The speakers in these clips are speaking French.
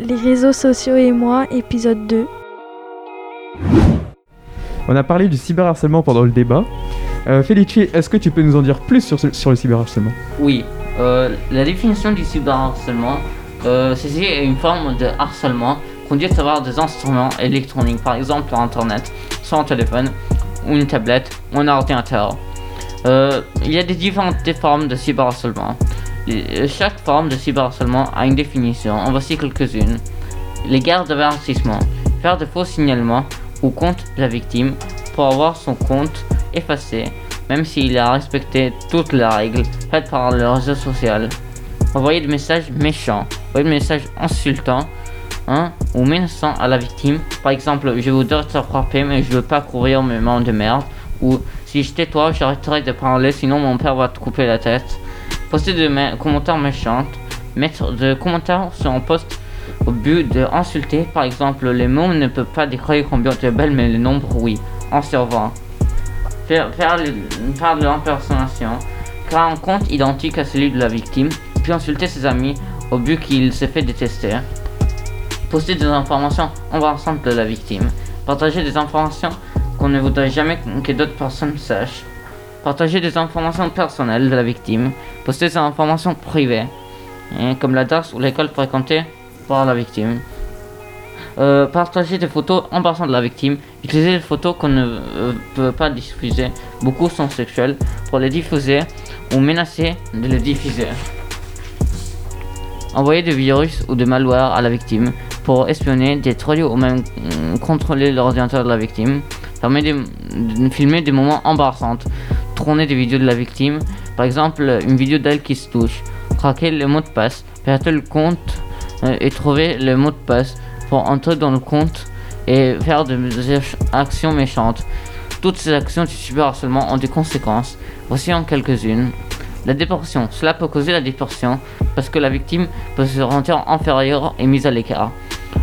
Les réseaux sociaux et moi, épisode 2. On a parlé du cyberharcèlement pendant le débat. Euh, Felici, est-ce que tu peux nous en dire plus sur, ce- sur le cyberharcèlement? Oui, euh, la définition du cyberharcèlement, euh, c'est une forme de harcèlement conduit à travers des instruments électroniques, par exemple Internet, sur un téléphone, ou une tablette, ou un ordinateur. Euh, il y a des différentes formes de cyberharcèlement. Les- Chaque forme de cyberharcèlement a une définition, en voici quelques-unes. Les guerres d'avertissement, faire de faux signalements au compte de la victime pour avoir son compte effacé, même s'il a respecté toutes les règles faites par le réseau social. Envoyer des messages méchants, envoyer des messages insultants, hein, ou menaçants à la victime. Par exemple, je voudrais te frapper, mais je veux pas courir mes mains de merde. Ou si je tais toi, j'arrêterai de parler, sinon mon père va te couper la tête. Poster mé- commentaires méchants, mettre des commentaires sur un post au but de insulter. Par exemple, les mots ne peuvent pas décrire combien tu es belle, mais le nombre, oui. En servant. Faire, faire, de l'impersonnation. Créer un compte identique à celui de la victime, puis insulter ses amis au but qu'il s'est fait détester. Poster des informations embarrassantes de la victime. Partager des informations qu'on ne voudrait jamais que d'autres personnes sachent. Partager des informations personnelles de la victime. Poster des informations privées, hein, comme l'adresse ou l'école fréquentée par la victime. Euh, partager des photos embarrassantes de la victime. Utiliser des photos qu'on ne euh, peut pas diffuser. Beaucoup sont sexuelles. Pour les diffuser ou menacer de les diffuser. Envoyer des virus ou des malwares à la victime pour espionner, détruire ou même euh, contrôler l'ordinateur de la victime. Permet de, de filmer des moments embarrassants. Tourner des vidéos de la victime. Par exemple, une vidéo d'elle qui se touche. Craquer le mot de passe. Pirater le compte euh, et trouver le mot de passe pour entrer dans le compte et faire des actions méchantes. Toutes ces actions du cyberharcèlement ont des conséquences. Voici en quelques-unes. La dépression. Cela peut causer la dépression parce que la victime peut se sentir inférieure et mise à l'écart.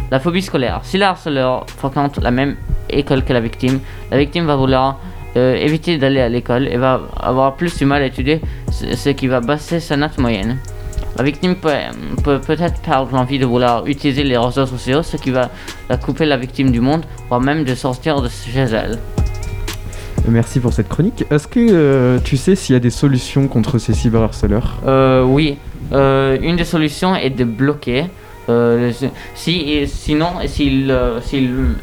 La phobie scolaire. Si le harceleur fréquente la même école que la victime, la victime va vouloir euh, éviter d'aller à l'école et va avoir plus du mal à étudier, ce qui va baisser sa note moyenne. La victime peut peut peut-être perdre l'envie de vouloir utiliser les réseaux sociaux, ce qui va la couper la victime du monde, voire même de sortir de chez elle. Merci pour cette chronique. Est-ce que euh, tu sais s'il y a des solutions contre ces cyberharceleurs? Euh, oui, Euh, une des solutions est de bloquer. Euh, si, sinon, s'il euh, s'il, euh,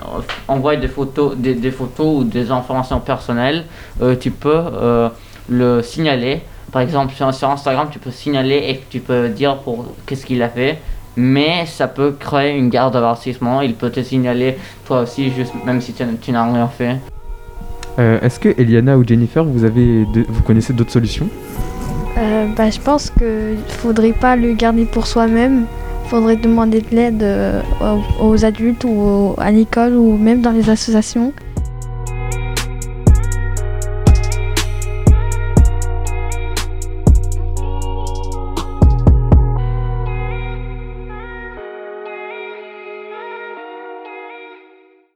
envoie des photos, des, des photos ou des informations personnelles, euh, tu peux euh, le signaler. Par exemple, sur, sur Instagram, tu peux signaler et tu peux dire pour qu'est-ce qu'il a fait. Mais ça peut créer une garde d'avertissement. Il peut te signaler toi aussi, juste, même si tu, tu n'as rien fait. Euh, Est-ce que Eliana ou Jennifer, vous, avez de- vous connaissez d'autres solutions? Euh, bah, je pense qu'il faudrait pas le garder pour soi-même. Faudrait demander de l'aide euh, aux, adultes ou à l'école ou même dans les associations.